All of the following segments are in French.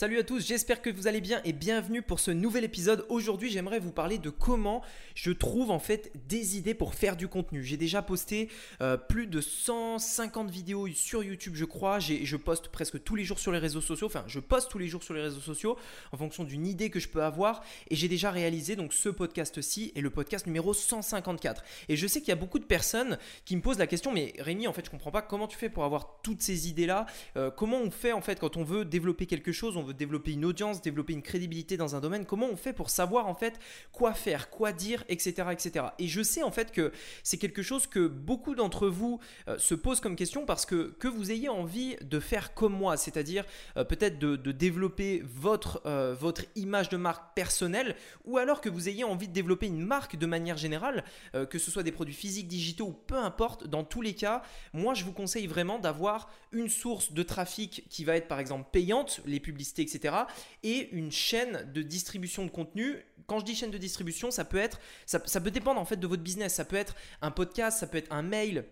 Salut à tous, j'espère que vous allez bien et bienvenue pour ce nouvel épisode. Aujourd'hui, j'aimerais vous parler de comment je trouve en fait des idées pour faire du contenu. J'ai déjà posté euh, plus de 150 vidéos sur YouTube, je crois. Je poste presque tous les jours sur les réseaux sociaux. Enfin, je poste tous les jours sur les réseaux sociaux en fonction d'une idée que je peux avoir. Et j'ai déjà réalisé donc ce podcast-ci et le podcast numéro 154. Et je sais qu'il y a beaucoup de personnes qui me posent la question, mais Rémi, en fait, je comprends pas comment tu fais pour avoir toutes ces idées-là? Euh, comment on fait en fait quand on veut développer quelque chose développer une audience, développer une crédibilité dans un domaine, comment on fait pour savoir en fait quoi faire, quoi dire, etc. etc. Et je sais en fait que c'est quelque chose que beaucoup d'entre vous euh, se posent comme question parce que que vous ayez envie de faire comme moi, c'est-à-dire euh, peut-être de, développer votre, euh, votre image de marque personnelle ou alors que vous ayez envie de développer une marque de manière générale, que ce soit des produits physiques, digitaux ou peu importe, dans tous les cas, moi je vous conseille vraiment d'avoir une source de trafic qui va être par exemple payante, les publicités etc. Et une chaîne de distribution de contenu. Quand je dis chaîne de distribution, ça peut être, ça, peut dépendre en fait de votre business. Ça peut être un podcast, ça peut être un mail,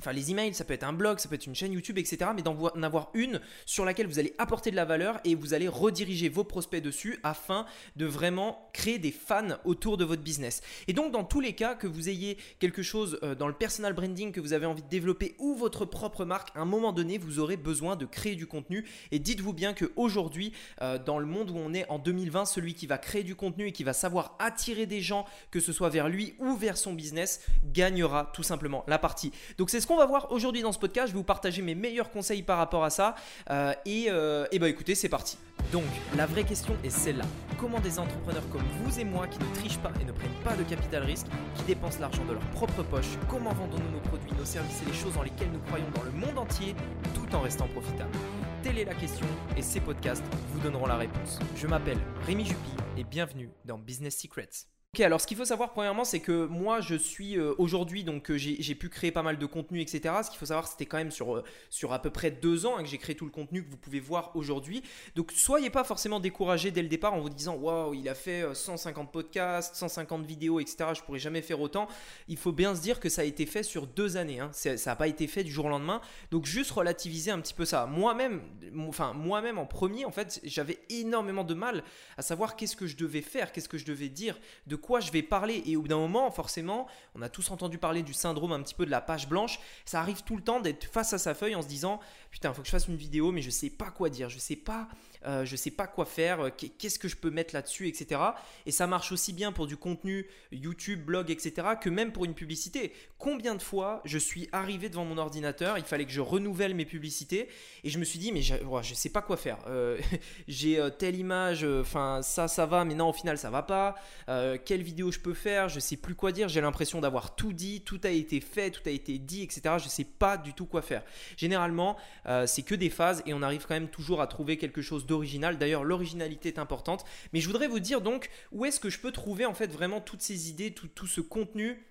Enfin, les emails, ça peut être un blog, ça peut être une chaîne YouTube, etc. Mais d'en avoir une sur laquelle vous allez apporter de la valeur et vous allez rediriger vos prospects dessus afin de vraiment créer des fans autour de votre business. Et donc, dans tous les cas, que vous ayez quelque chose euh, dans le personal branding que vous avez envie de développer ou votre propre marque, à un moment donné, vous aurez besoin de créer du contenu. Et dites-vous bien qu'aujourd'hui, euh, dans le monde où on est en 2020, celui qui va créer du contenu et qui va savoir attirer des gens, que ce soit vers lui ou vers son business, gagnera tout simplement la partie. Donc, c'est ce qu'on va voir aujourd'hui dans ce podcast. Je vais vous partager mes meilleurs conseils par rapport à ça. Euh, et, euh, bah écoutez, c'est parti. Donc, la vraie question est celle-là. Comment des entrepreneurs comme vous et moi qui ne trichent pas et ne prennent pas de capital risque, qui dépensent l'argent de leur propre poche, comment vendons-nous nos produits, nos services et les choses dans lesquelles nous croyons dans le monde entier tout en restant profitables? Telle est la question et ces podcasts vous donneront la réponse. Je m'appelle Rémi Jupy et bienvenue dans Business Secrets. Ok, alors ce qu'il faut savoir premièrement, c'est que moi je suis euh, aujourd'hui, donc euh, j'ai pu créer pas mal de contenu, etc. Ce qu'il faut savoir, c'était quand même sur, euh, sur à peu près deux ans hein, que j'ai créé tout le contenu que vous pouvez voir aujourd'hui. Donc soyez pas forcément découragé dès le départ en vous disant waouh, il a fait 150 podcasts, 150 vidéos, etc. Je pourrais jamais faire autant. Il faut bien se dire que ça a été fait sur deux années. Hein. Ça n'a pas été fait du jour au lendemain. Donc juste relativiser un petit peu ça. Moi-même, enfin moi-même en premier, en fait, j'avais énormément de mal à savoir qu'est-ce que je devais faire, qu'est-ce que je devais dire, de je vais parler. Et au bout d'un moment, forcément, on a tous entendu parler du syndrome un petit peu de la page blanche. Ça arrive tout le temps d'être face à sa feuille en se disant Putain, faut que je fasse une vidéo, mais je sais pas quoi dire, je sais pas, euh, je sais pas quoi faire, euh, qu'est-ce que je peux mettre là-dessus, etc. Et ça marche aussi bien pour du contenu YouTube, blog, etc. que même pour une publicité. Combien de fois je suis arrivé devant mon ordinateur, il fallait que je renouvelle mes publicités et je me suis dit mais je, je sais pas quoi faire. Euh, j'ai telle image, enfin ça ça va, mais non au final ça va pas. quelle vidéo je peux faire Je sais plus quoi dire. J'ai l'impression d'avoir tout dit, tout a été fait, tout a été dit, etc. Je sais pas du tout quoi faire. Généralement c'est que des phases et on arrive quand même toujours à trouver quelque chose D'ailleurs l'originalité est importante. Mais je voudrais vous dire donc où est-ce que je peux trouver en fait vraiment toutes ces idées, tout, tout ce contenu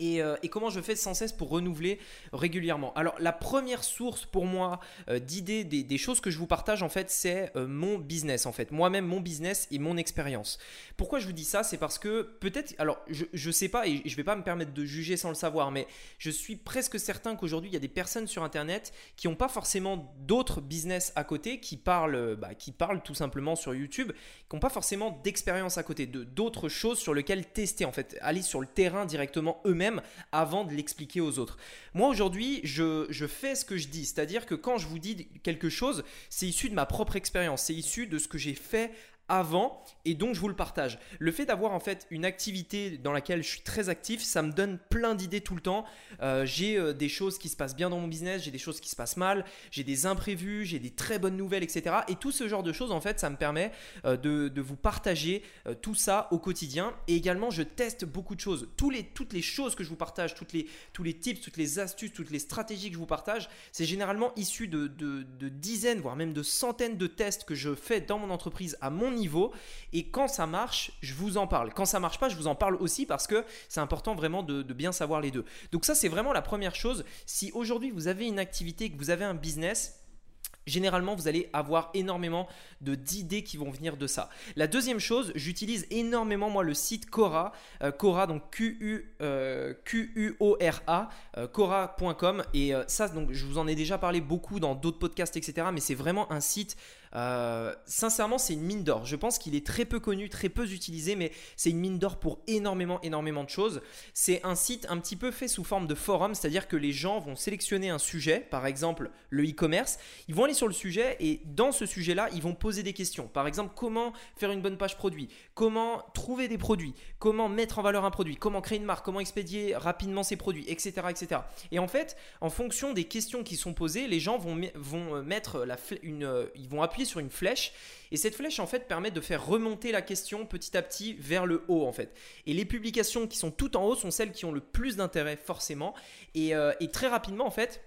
euh, et, comment je fais sans cesse pour renouveler régulièrement. Alors la première source pour moi euh, d'idées, des, choses que je vous partage en fait, c'est euh, mon business en fait. Moi-même mon business et mon expérience. Pourquoi je vous dis ça? C'est parce que peut-être, alors je ne sais pas et je vais pas me permettre de juger sans le savoir, mais je suis presque certain qu'aujourd'hui il y a des personnes sur Internet qui n'ont pas forcément d'autres business à côté, qui parlent, bah, qui parlent tout simplement sur YouTube, qui n'ont pas forcément d'expérience à côté, de d'autres choses sur lesquelles tester en fait, aller sur le terrain directement eux-mêmes avant de l'expliquer aux autres. Moi aujourd'hui, je, je fais ce que je dis, c'est-à-dire que quand je vous dis quelque chose, c'est issu de ma propre expérience, c'est issu de ce que j'ai fait avant et donc je vous le partage. Le fait d'avoir en fait une activité dans laquelle je suis très actif, ça me donne plein d'idées tout le temps. Euh, j'ai euh, des choses qui se passent bien dans mon business, j'ai des choses qui se passent mal, j'ai des imprévus, j'ai des très bonnes nouvelles, etc. Et tout ce genre de choses en fait, ça me permet euh, de, vous partager tout ça au quotidien. Et également, je teste beaucoup de choses. Toutes les choses que je vous partage, toutes les, tous les tips, toutes les astuces, toutes les stratégies que je vous partage, c'est généralement issu de dizaines, voire même de centaines de tests que je fais dans mon entreprise à mon niveau Et quand ça marche, je vous en parle. Quand ça marche pas, je vous en parle aussi parce que c'est important vraiment de, bien savoir les deux. Donc ça, c'est vraiment la première chose. Si aujourd'hui vous avez une activité, que vous avez un business, Généralement, vous allez avoir énormément d'idées qui vont venir de ça. La deuxième chose, j'utilise énormément moi le site Cora, euh, Cora donc Q U euh, Q U O R A, euh, Cora.com et ça donc je vous en ai déjà parlé beaucoup dans d'autres podcasts etc. Mais c'est vraiment un site Euh, sincèrement, c'est une mine d'or. Je pense qu'il est très peu connu, très peu utilisé, mais c'est une mine d'or pour énormément, énormément de choses. C'est un site un petit peu fait sous forme de forum, c'est-à-dire que les gens vont sélectionner un sujet, par exemple le e-commerce, ils vont aller sur le sujet et dans ce sujet-là, ils vont poser des questions. Par exemple, comment faire une bonne page produit, comment trouver des produits, comment mettre en valeur un produit, comment créer une marque, comment expédier rapidement ses produits, etc., etc. Et en fait, en fonction des questions qui sont posées, les gens vont, vont euh, mettre la une, euh, ils vont appuyer sur une flèche et cette flèche en fait permet de faire remonter la question petit à petit vers le haut en fait. Et les publications qui sont tout en haut sont celles qui ont le plus d'intérêt forcément et, euh, et très rapidement en fait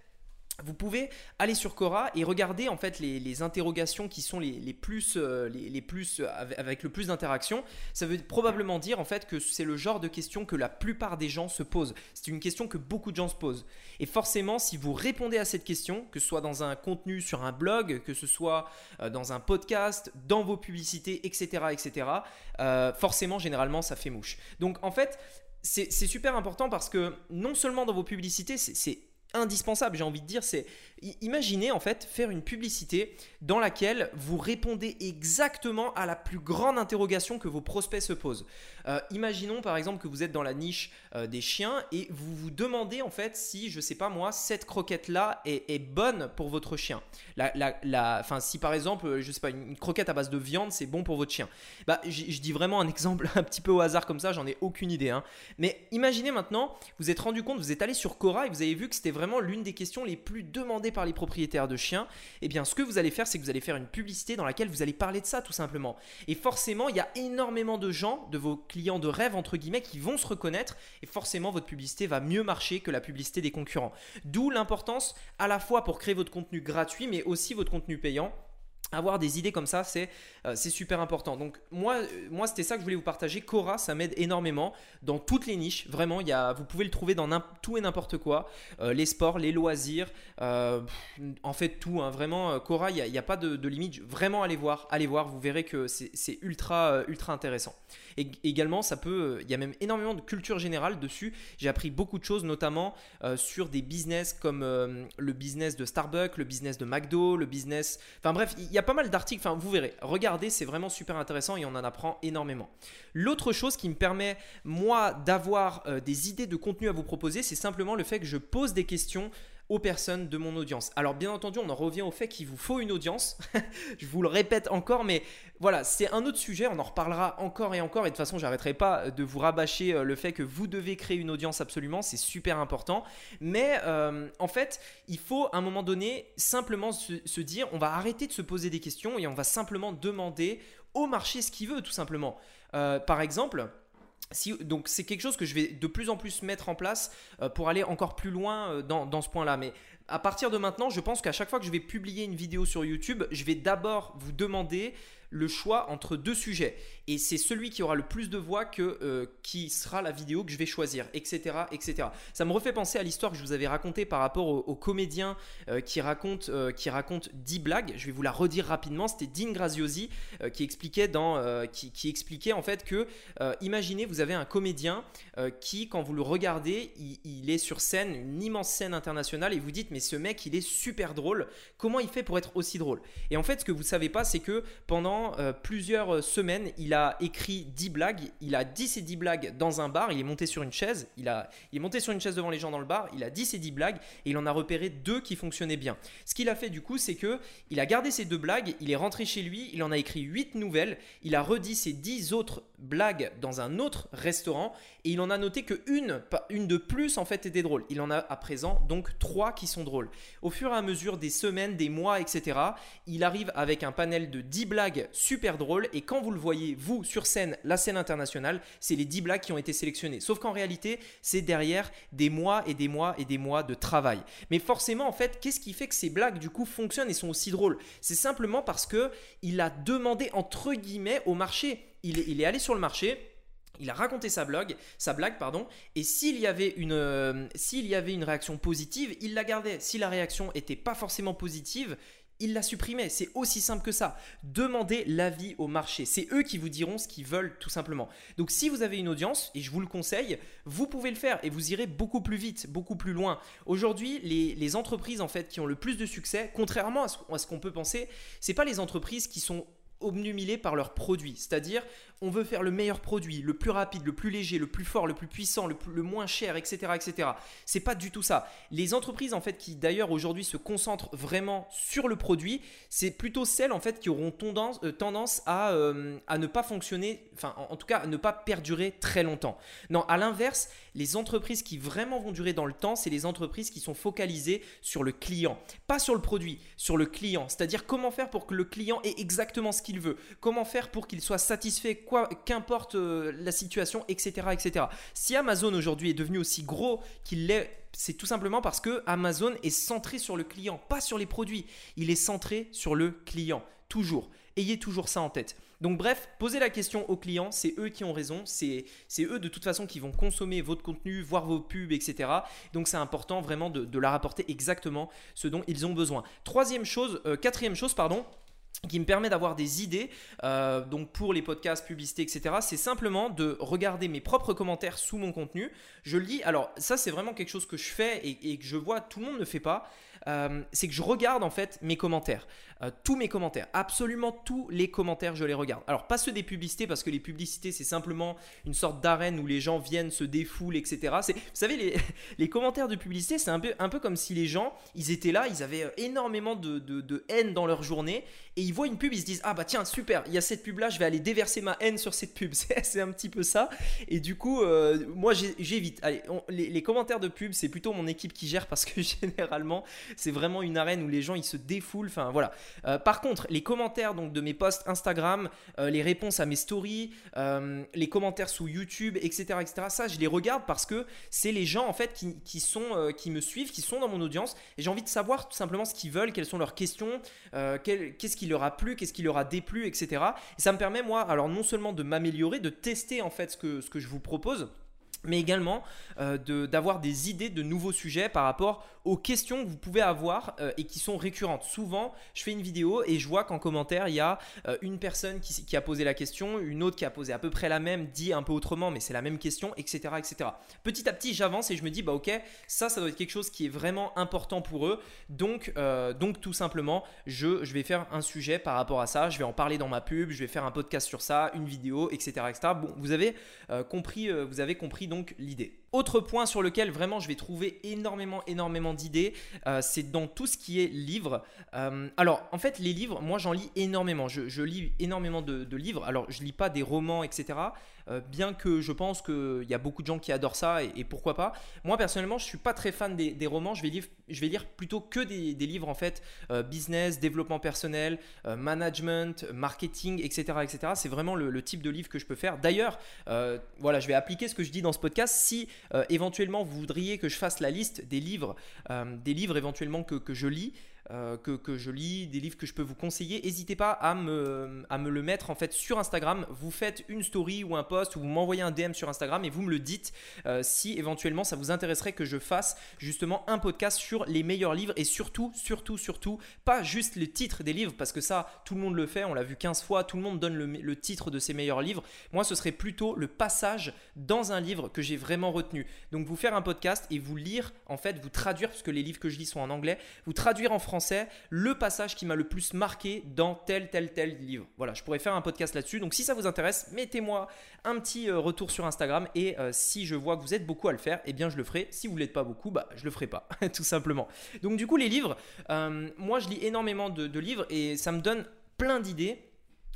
vous pouvez aller sur Quora et regarder en fait les, interrogations qui sont les, plus, euh, les, plus euh, avec, le plus d'interactions. Ça veut probablement dire en fait que c'est le genre de question que la plupart des gens se posent. C'est une question que beaucoup de gens se posent. Et forcément, si vous répondez à cette question, que ce soit dans un contenu sur un blog, que ce soit euh, dans un podcast, dans vos publicités, etc., etc., forcément, généralement, ça fait mouche. Donc en fait, c'est super important parce que non seulement dans vos publicités, c'est indispensable, j'ai envie de dire, c'est imaginez en fait faire une publicité dans laquelle vous répondez exactement à la plus grande interrogation que vos prospects se posent. Euh, imaginons par exemple que vous êtes dans la niche euh, des chiens et vous vous demandez en fait si, je sais pas moi, cette croquette là est, bonne pour votre chien. La, la, si par exemple, je sais pas, une, croquette à base de viande c'est bon pour votre chien. Bah, je dis vraiment un exemple un petit peu au hasard comme ça, j'en ai aucune idée. Hein. Mais imaginez maintenant, vous êtes rendu compte, vous êtes allé sur Cora et vous avez vu que c'était vraiment l'une des questions les plus demandées par les propriétaires de chiens, eh bien ce que vous allez faire, c'est que vous allez faire une publicité dans laquelle vous allez parler de ça tout simplement. Et forcément, il y a énormément de gens, de vos clients de rêve entre guillemets, qui vont se reconnaître et forcément votre publicité va mieux marcher que la publicité des concurrents. D'où l'importance à la fois pour créer votre contenu gratuit, mais aussi votre contenu payant avoir des idées comme ça, c'est euh, super important. Donc moi, euh, moi c'était ça que je voulais vous partager. Cora, ça m'aide énormément dans toutes les niches. Vraiment, il y a, vous pouvez le trouver dans tout et n'importe quoi. Euh, les sports, les loisirs, en fait tout. Hein. Vraiment, Cora, il n'y a, pas de, de, limite. Vraiment, allez voir, allez voir. Vous verrez que c'est ultra, ultra intéressant. Et également, ça peut, il y a même énormément de culture générale dessus. J'ai appris beaucoup de choses, notamment sur des business comme le business de Starbucks, le business de McDo, le business. Enfin bref, il y a pas mal d'articles, enfin vous verrez, regardez, c'est vraiment super intéressant et on en apprend énormément. L'autre chose qui me permet, moi, d'avoir euh, des idées de contenu à vous proposer, c'est simplement le fait que je pose des questions personnes de mon audience. Alors bien entendu, on en revient au fait qu'il vous faut une audience. je vous le répète encore, mais voilà, c'est un autre sujet, on en reparlera encore et encore, et de toute façon, j'arrêterai pas de vous rabâcher euh, le fait que vous devez créer une audience absolument, c'est super important. Mais euh, en fait, il faut à un moment donné simplement se, dire, on va arrêter de se poser des questions et on va simplement demander au marché ce qu'il veut, tout simplement. Euh, par exemple, donc c'est quelque chose que je vais de plus en plus mettre en place euh, pour aller encore plus loin euh, dans, dans ce point-là. Mais à partir de maintenant, je pense qu'à chaque fois que je vais publier une vidéo sur YouTube, je vais d'abord vous demander le choix entre deux sujets. Et c'est celui qui aura le plus de voix que, euh, qui sera la vidéo que je vais choisir, etc., etc. Ça me refait penser à l'histoire que je vous avais racontée par rapport au, comédien euh, qui, raconte, euh, qui raconte 10 blagues. Je vais vous la redire rapidement. C'était Dean Graziosi qui, expliquait dans, qui, expliquait en fait que, imaginez, vous avez un comédien qui, quand vous le regardez, il est sur scène, une immense scène internationale, et vous dites, mais ce mec, il est super drôle. Comment il fait pour être aussi drôle? Et en fait, ce que vous ne savez pas, c'est que pendant euh, plusieurs semaines, il a écrit 10 blagues. Il a dit ces 10 blagues dans un bar. Il est monté sur une chaise. Il, est monté sur une chaise devant les gens dans le bar. Il a dit ces 10 blagues et il en a repéré deux qui fonctionnaient bien. Ce qu'il a fait du coup, c'est que il a gardé ces deux blagues. Il est rentré chez lui. Il en a écrit 8 nouvelles. Il a redit ces 10 autres blagues dans un autre restaurant et il en a noté que une, une de plus en fait était drôle. Il en a à présent donc trois qui sont drôles. Au fur et à mesure des semaines, des mois, etc., il arrive avec un panel de 10 blagues super drôles et quand vous le voyez, vous, sur scène, la scène internationale, c'est les 10 blagues qui ont été sélectionnées. Sauf qu'en réalité, c'est derrière des mois et des mois et des mois de travail. Mais forcément, en fait, qu'est-ce qui fait que ces blagues du coup fonctionnent et sont aussi drôles? C'est simplement parce que il a demandé entre guillemets au marché. Il est, allé sur le marché il a raconté sa blague, sa blague pardon, et s'il y avait une euh, s'il y avait une réaction positive, il la gardait. Si la réaction était pas forcément positive, il l'a supprimé. C'est aussi simple que ça. Demandez l'avis au marché. C'est eux qui vous diront ce qu'ils veulent tout simplement. Donc si vous avez une audience, et je vous le conseille, vous pouvez le faire et vous irez beaucoup plus vite, beaucoup plus loin. Aujourd'hui, les, entreprises en fait qui ont le plus de succès, contrairement à ce, qu'on peut penser, c'est pas les entreprises qui sont obnubilées par leurs produits. C'est-à-dire, on veut faire le meilleur produit, le plus rapide, le plus léger, le plus fort, le plus puissant, le, le moins cher, etc., etc. C'est pas du tout ça. Les entreprises en fait qui d'ailleurs aujourd'hui se concentrent vraiment sur le produit, c'est plutôt celles en fait qui auront tendance, euh, euh, à, ne pas fonctionner, enfin en, tout cas à ne pas perdurer très longtemps. Non, à l'inverse, les entreprises qui vraiment vont durer dans le temps, c'est les entreprises qui sont focalisées sur le client, pas sur le produit, sur le client. C'est-à-dire comment faire pour que le client ait exactement ce qu'il veut, comment faire pour qu'il soit satisfait qu'importe euh, la situation, etc., etc. Si Amazon aujourd'hui est devenu aussi gros qu'il l'est, c'est tout simplement parce que Amazon est centré sur le client, pas sur les produits. Il est centré sur le client, toujours. Ayez toujours ça en tête. Donc bref, posez la question aux clients, c'est eux qui ont raison, c'est eux de toute façon qui vont consommer votre contenu, voir vos pubs, etc. Donc c'est important vraiment de, de, leur apporter exactement ce dont ils ont besoin. Troisième chose, euh, quatrième chose, pardon, qui me permet d'avoir des idées euh, donc pour les podcasts, publicités, etc. C'est simplement de regarder mes propres commentaires sous mon contenu. Je lis. Alors ça c'est vraiment quelque chose que je fais et, que je vois tout le monde ne fait pas. Euh, c'est que je regarde en fait mes commentaires. Euh, tous mes commentaires, absolument tous les commentaires, je les regarde. Alors pas ceux des publicités parce que les publicités c'est simplement une sorte d'arène où les gens viennent, se défoulent, etc. Vous savez, les, commentaires de publicité c'est un peu, un peu comme si les gens, ils étaient là, ils avaient énormément de, de, haine dans leur journée et ils voient une pub, ils se disent ah bah tiens super, il y a cette pub là, je vais aller déverser ma haine sur cette pub. C'est un petit peu ça. Et du coup, euh, moi j'évite. Allez, les, commentaires de pub c'est plutôt mon équipe qui gère parce que généralement c'est vraiment une arène où les gens ils se défoulent. Enfin voilà. Euh, par contre, les commentaires donc, de mes posts Instagram, euh, les réponses à mes stories, les commentaires sous YouTube, etc., etc., ça, je les regarde parce que c'est les gens en fait qui, sont, qui me suivent, qui sont dans mon audience. Et j'ai envie de savoir tout simplement ce qu'ils veulent, quelles sont leurs questions, qu'est-ce qui leur plu, qu'est-ce qui leur a déplu, etc. Et ça me permet, moi, alors non seulement de m'améliorer, de tester en fait ce que, ce que je vous propose mais également d'avoir des idées de nouveaux sujets par rapport aux questions que vous pouvez avoir euh, et qui sont récurrentes. Souvent, je fais une vidéo et je vois qu'en commentaire, il y a euh, une personne qui, a posé la question, une autre qui a posé à peu près la même, dit un peu autrement, mais c'est la même question, etc. etc. Petit à petit, j'avance et je me dis, bah ok, ça, ça doit être quelque chose qui est vraiment important pour eux. Donc, euh, donc tout simplement, je, je vais faire un sujet par rapport à ça, je vais en parler dans ma pub, je vais faire un podcast sur ça, une vidéo, etc. etc. Bon, vous avez, compris, vous avez compris donc l'idée. Autre point sur lequel vraiment je vais trouver énormément, énormément d'idées, euh, c'est dans tout ce qui est livres. Euh, alors, en fait, les livres, moi j'en lis énormément. Je, lis énormément de, livres. Alors, je lis pas des romans, etc. Euh, bien que je pense qu'il y a beaucoup de gens qui adorent ça et, pourquoi pas. Moi personnellement, je suis pas très fan des, romans. Je vais, lire, je vais lire plutôt que des, livres en fait, business, développement personnel, management, marketing, etc. etc. C'est vraiment le, type de livre que je peux faire. D'ailleurs, voilà, je vais appliquer ce que je dis dans ce podcast. Si éventuellement vous voudriez que je fasse la liste des livres, des livres éventuellement que, que je lis, euh, que, je lis, des livres que je peux vous conseiller, n'hésitez pas à me, à me le mettre en fait sur Instagram. Vous faites une story ou un post ou vous m'envoyez un DM sur Instagram et vous me le dites euh, si éventuellement ça vous intéresserait que je fasse justement un podcast sur les meilleurs livres et surtout, surtout, surtout, pas juste les titres des livres parce que ça, tout le monde le fait, on l'a vu 15 fois, tout le monde donne le, le titre de ses meilleurs livres. Moi, ce serait plutôt le passage dans un livre que j'ai vraiment retenu. Donc vous faire un podcast et vous lire, en fait, vous traduire, puisque les livres que je lis sont en anglais, vous traduire en français le passage qui m'a le plus marqué dans tel, tel, tel livre. Voilà, je pourrais faire un podcast là-dessus. Donc si ça vous intéresse, mettez-moi un petit euh, retour sur Instagram et euh, si je vois que vous êtes beaucoup à le faire, eh bien je le ferai. Si vous ne l'êtes pas beaucoup, bah je le ferai pas, tout simplement. Donc du coup les livres, euh, moi je lis énormément de livres et ça me donne plein d'idées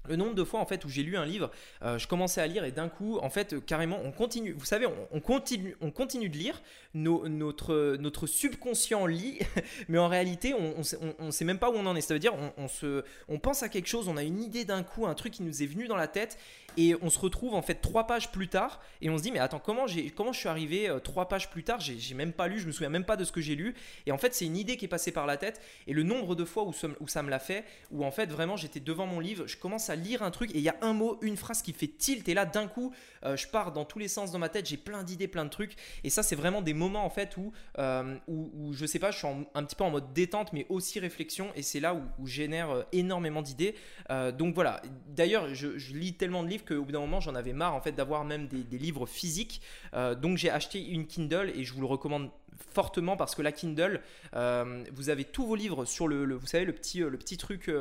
le nombre de fois en fait où j'ai lu un livre, euh, je commençais à lire et d'un coup, en fait, carrément, on continue. Vous savez, on, continue, on continue de lire. notre, notre subconscient lit, mais en réalité, on, ne sait même pas où on en est. Ça veut dire, on, se, on pense à quelque chose, on a une idée d'un coup, un truc qui nous est venu dans la tête et on se retrouve en fait trois pages plus tard et on se dit mais attends comment j'ai comment je suis arrivé euh, trois pages plus tard? J'ai même pas lu je me souviens même pas de ce que j'ai lu. Et en fait c'est une idée qui est passée par la tête. Et le nombre de fois où, ça, me l'a fait où en fait vraiment j'étais devant mon livre je commence à lire un truc et il y a un mot une phrase qui fait tilt et là d'un coup euh, je pars dans tous les sens dans ma tête j'ai plein d'idées plein de trucs. Et ça c'est vraiment des moments en fait où, euh, où, je sais pas je suis un petit peu en mode détente mais aussi réflexion et c'est là où, où génère énormément d'idées. Donc voilà. D'ailleurs je, je lis tellement de livres qu'au bout d'un moment j'en avais marre en fait d'avoir même des, livres physiques. Euh, donc j'ai acheté une Kindle et je vous le recommande fortement parce que la Kindle, euh, vous avez tous vos livres sur le, vous savez le petit, euh, le petit truc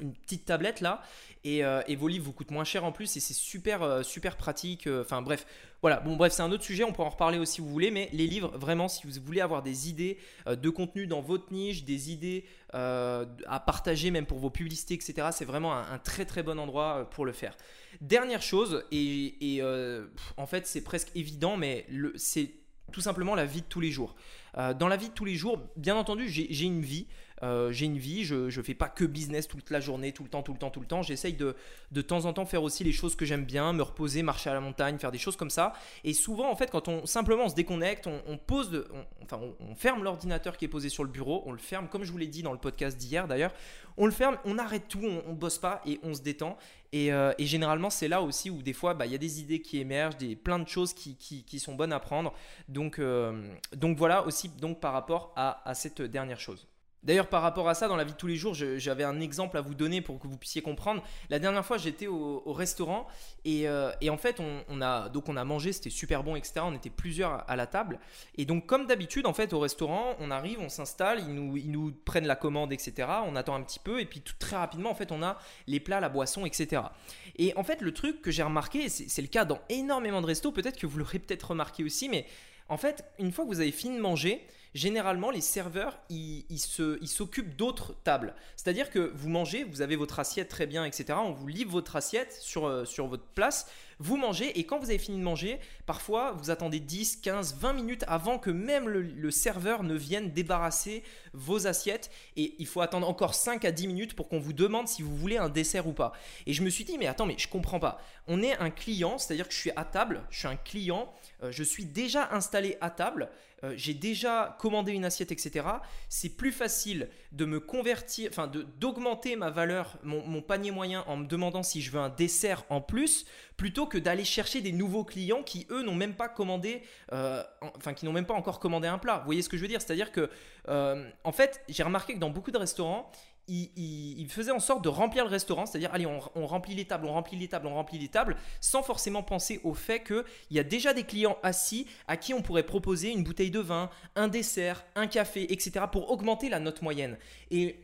une petite tablette là et, vos livres vous coûtent moins cher en plus et c'est super super pratique enfin bref voilà bon bref c'est un autre sujet on peut en reparler aussi si vous voulez mais les livres vraiment si vous voulez avoir des idées de contenu dans votre niche des idées à partager même pour vos publicités etc c'est vraiment un, très très bon endroit pour le faire Dernière chose, et, euh, en fait c'est presque évident, mais c'est tout simplement la vie de tous les jours. Euh, dans la vie de tous les jours, bien entendu, j'ai une vie. Euh, j'ai une vie, je ne fais pas que business toute la journée, tout le temps, tout le temps, tout le temps. J'essaye de, de temps en temps faire aussi les choses que j'aime bien, me reposer, marcher à la montagne, faire des choses comme ça. Et souvent, en fait, quand on simplement se déconnecte, on, pose, enfin, on, ferme l'ordinateur qui est posé sur le bureau, on le ferme, comme je vous l'ai dit dans le podcast d'hier d'ailleurs, on le ferme, on arrête tout, on, ne bosse pas et on se détend. Et, euh, généralement, c'est là aussi où des fois, bah, il y a des idées qui émergent, des, plein de choses qui, qui, sont bonnes à prendre. Donc, euh, donc voilà aussi donc, par rapport à, à cette dernière chose. D'ailleurs, par rapport à ça, dans la vie de tous les jours, j'avais un exemple à vous donner pour que vous puissiez comprendre. La dernière fois, j'étais au, restaurant euh, et, en fait, on, a donc on a mangé, c'était super bon, etc. On était plusieurs à la table et donc comme d'habitude, en fait, au restaurant, on arrive, on s'installe, ils nous, prennent la commande, etc. On attend un petit peu et puis très rapidement, en fait, on a les plats, la boisson, etc. Et en fait, le truc que j'ai remarqué, c'est le cas dans énormément de restos, peut-être que vous l'aurez peut-être remarqué aussi, mais en fait, une fois que vous avez fini de manger, généralement, les serveurs, ils, s'occupent d'autres tables. C'est-à-dire que vous mangez, vous avez votre assiette très bien, etc. On vous livre votre assiette sur, euh, sur votre place. Vous mangez et quand vous avez fini de manger, parfois vous attendez 10, 15, 20 minutes avant que même le, serveur ne vienne débarrasser vos assiettes et il faut attendre encore 5 à 10 minutes pour qu'on vous demande si vous voulez un dessert ou pas. Et je me suis dit mais attends mais je comprends pas. On est un client, c'est-à-dire que je suis à table, je suis un client, je suis déjà installé à table. Euh, j'ai déjà commandé une assiette, etc. C'est plus facile de me convertir, enfin d'augmenter ma valeur, mon, panier moyen en me demandant si je veux un dessert en plus, plutôt que d'aller chercher des nouveaux clients qui eux n'ont même pas commandé, euh, enfin qui n'ont même pas encore commandé un plat. Vous voyez ce que je veux dire? C'est-à-dire que, euh, en fait, j'ai remarqué que dans beaucoup de restaurants, il, faisait en sorte de remplir le restaurant, c'est-à-dire, allez, on, remplit les tables, on remplit les tables, on remplit les tables, sans forcément penser au fait qu'il y a déjà des clients assis à qui on pourrait proposer une bouteille de vin, un dessert, un café, etc., pour augmenter la note moyenne. Et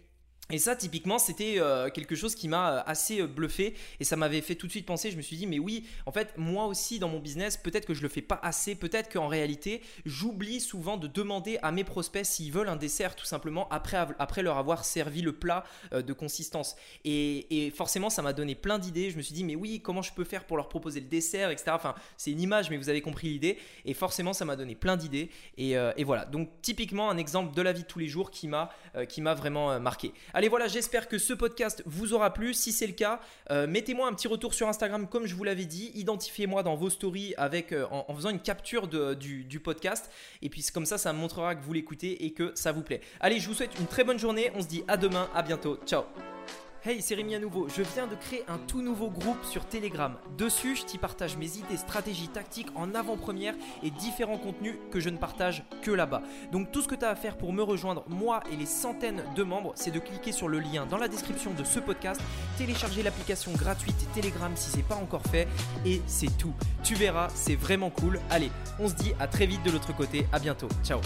et ça, typiquement, c'était euh, quelque chose qui m'a euh, assez euh, bluffé et ça m'avait fait tout de suite penser. Je me suis dit, mais oui, en fait, moi aussi dans mon business, peut-être que je le fais pas assez, peut-être qu'en réalité, j'oublie souvent de demander à mes prospects s'ils veulent un dessert tout simplement après, après leur avoir servi le plat de consistance. Et, forcément, ça m'a donné plein d'idées. Je me suis dit, mais oui, comment je peux faire pour leur proposer le dessert, etc. Enfin, c'est une image, mais vous avez compris l'idée. Et forcément, ça m'a donné plein d'idées. Et, et, voilà. Donc, typiquement, un exemple de la vie de tous les jours qui m'a vraiment marqué. Allez, voilà, j'espère que ce podcast vous aura plu. Si c'est le cas, euh, mettez-moi un petit retour sur Instagram comme je vous l'avais dit. Identifiez-moi dans vos stories avec, euh, en, faisant une capture du, du, podcast. Et puis comme ça, ça me montrera que vous l'écoutez et que ça vous plaît. Allez, je vous souhaite une très bonne journée. On se dit à demain, à bientôt. Ciao Hey, c'est Rémi à nouveau. Je viens de créer un tout nouveau groupe sur Telegram. Dessus, je t'y partage mes idées, stratégies, tactiques en avant-première et différents contenus que je ne partage que là-bas. Donc tout ce que tu as à faire pour me rejoindre, moi et les centaines de membres, c'est de cliquer sur le lien dans la description de ce podcast, télécharger l'application gratuite Telegram si c'est pas encore fait et c'est tout. Tu verras, c'est vraiment cool. Allez, on se dit à très vite de l'autre côté. À bientôt. Ciao.